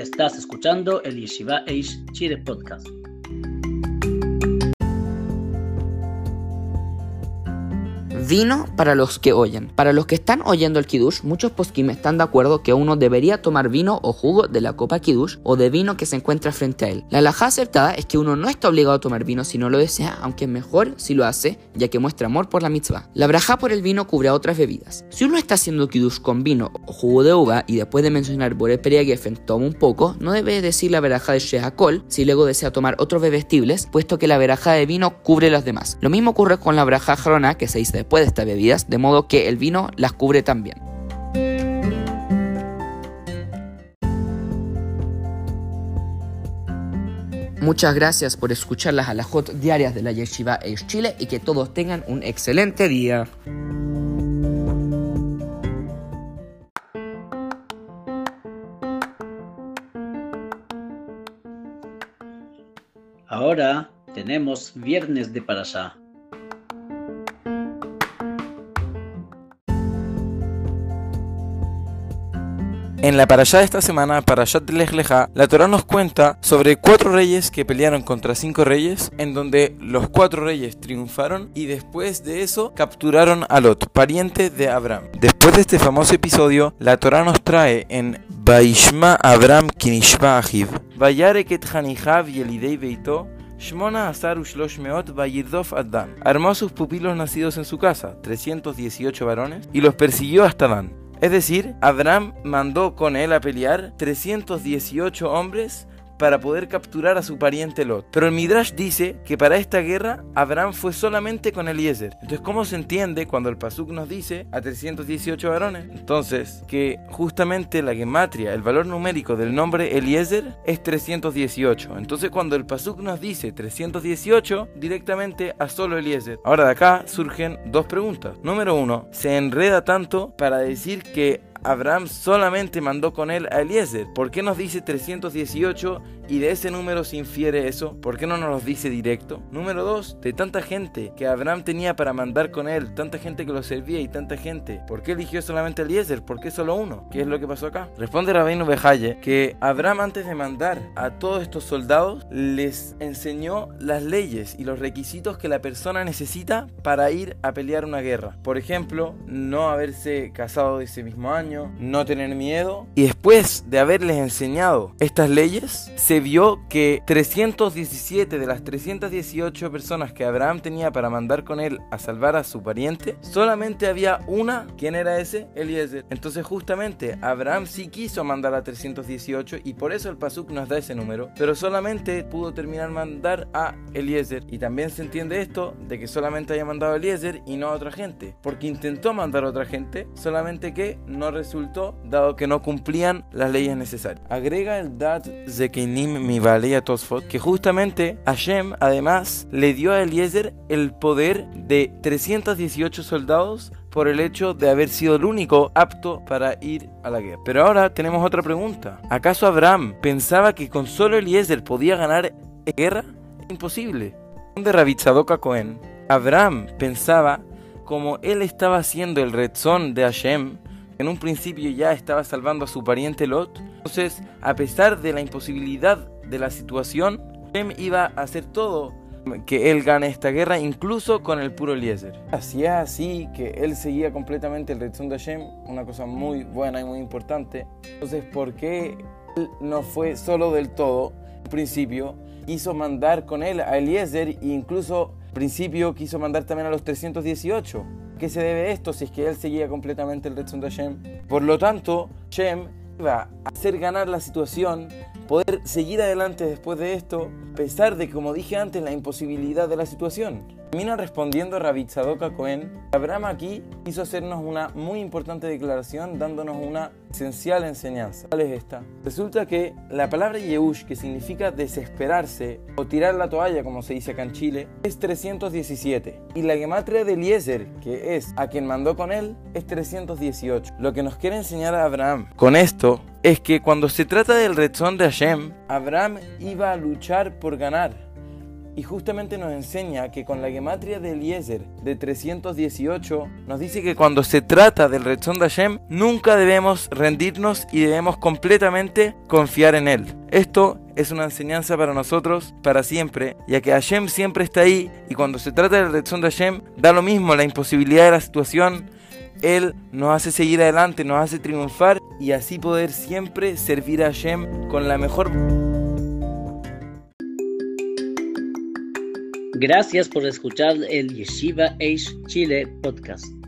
Estás escuchando el Yeshiva Eish Chile Podcast. Vino para los que oyen. Para los que están oyendo el Kiddush, muchos poskim están de acuerdo que uno debería tomar vino o jugo de la copa Kiddush o de vino que se encuentra frente a él. La alhaja acertada es que uno no está obligado a tomar vino si no lo desea, aunque es mejor si lo hace, ya que muestra amor por la mitzvah. La braja por el vino cubre a otras bebidas. Si uno está haciendo Kiddush con vino o jugo de uva y después de mencionar Bore Geffen toma un poco, no debe decir la veraja de Shehakol si luego desea tomar otros bebestibles, puesto que la veraja de vino cubre las demás. Lo mismo ocurre con la braja Jarona que se dice después de estas bebidas, de modo que el vino las cubre también. Muchas gracias por escuchar las alajot diarias de la Yeshiva Eish Chile y que todos tengan un excelente día. Ahora tenemos viernes de Parashá. En la parashá de esta semana, Parashat Lech Lecha, la Torah nos cuenta sobre cuatro reyes que pelearon contra cinco reyes, en donde los cuatro reyes triunfaron y después de eso capturaron a Lot, pariente de Abraham. Después de este famoso episodio, la Torah nos trae en Baishma Abraham Kinishba Ahiv, Vayareket Hanihav Yelidei Beito, Shmona Ushlosh Meot Vayirdof Addan. Armó a sus pupilos nacidos en su casa, 318 varones, y los persiguió hasta Dan. Es decir, Abraham mandó con él a pelear 318 hombres para poder capturar a su pariente Lot. Pero el Midrash dice que para esta guerra Abraham fue solamente con Eliezer. Entonces, ¿cómo se entiende cuando el Pasuk nos dice a 318 varones? Entonces, que justamente la gematria, el valor numérico del nombre Eliezer es 318. Entonces, cuando el Pasuk nos dice 318, directamente a solo Eliezer. Ahora de acá surgen dos preguntas. Número uno, se enreda tanto para decir que Abraham solamente mandó con él a Eliezer. ¿Por qué nos dice 318 y de ese número se infiere eso? ¿Por qué no nos lo dice directo? Número 2. De tanta gente que Abraham tenía para mandar con él, tanta gente que lo servía y tanta gente, ¿por qué eligió solamente a Eliezer? ¿Por qué solo uno? ¿Qué es lo que pasó acá? Responde Rabino Bejaye que Abraham antes de mandar a todos estos soldados les enseñó las leyes y los requisitos que la persona necesita para ir a pelear una guerra. Por ejemplo, no haberse casado ese mismo año no tener miedo. Y después de haberles enseñado estas leyes, se vio que 317 de las 318 personas que Abraham tenía para mandar con él a salvar a su pariente, solamente había una, ¿quién era ese? Eliezer. Entonces justamente Abraham sí quiso mandar a 318 y por eso el Pasuk nos da ese número, pero solamente pudo terminar mandar a Eliezer. Y también se entiende esto de que solamente haya mandado a Eliezer y no a otra gente, porque intentó mandar a otra gente, solamente que no resultó dado que no cumplían las leyes necesarias. Agrega el Dat Zekinim Mivalea Tosfot que justamente Hashem además le dio a Eliezer el poder de 318 soldados por el hecho de haber sido el único apto para ir a la guerra. Pero ahora tenemos otra pregunta. ¿Acaso Abraham pensaba que con solo Eliezer podía ganar guerra? Imposible. De Rabitzadoka Cohen, Abraham pensaba como él estaba haciendo el rezón de Hashem, en un principio ya estaba salvando a su pariente Lot. Entonces, a pesar de la imposibilidad de la situación, Hashem iba a hacer todo que él gane esta guerra, incluso con el puro Eliezer. Es así que él seguía completamente el rezón de Hashem, una cosa muy buena y muy importante. Entonces, ¿por qué él no fue solo del todo? En principio, quiso mandar con él a Eliezer e incluso al principio quiso mandar también a los 318 qué se debe esto si es que él seguía completamente el Red de Hashem? Por lo tanto, Shem iba a hacer ganar la situación, poder seguir adelante después de esto, a pesar de, como dije antes, la imposibilidad de la situación. Termina respondiendo Rabitzadoka Cohen. Abraham aquí quiso hacernos una muy importante declaración dándonos una esencial enseñanza. ¿Cuál es esta? Resulta que la palabra Yehush, que significa desesperarse o tirar la toalla, como se dice acá en Chile, es 317. Y la gematria de Eliezer, que es a quien mandó con él, es 318. Lo que nos quiere enseñar a Abraham con esto es que cuando se trata del rezón de Hashem, Abraham iba a luchar por ganar Y justamente nos enseña que con la gematria de Eliezer de 318 nos dice que cuando se trata del Retzon de Hashem nunca debemos rendirnos y debemos completamente confiar en él. Esto es una enseñanza para nosotros para siempre, ya que Hashem siempre está ahí y cuando se trata del Retzon de Hashem da lo mismo la imposibilidad de la situación, él nos hace seguir adelante, nos hace triunfar y así poder siempre servir a Hashem con la mejor... Gracias por escuchar el Yeshiva Age Chile podcast.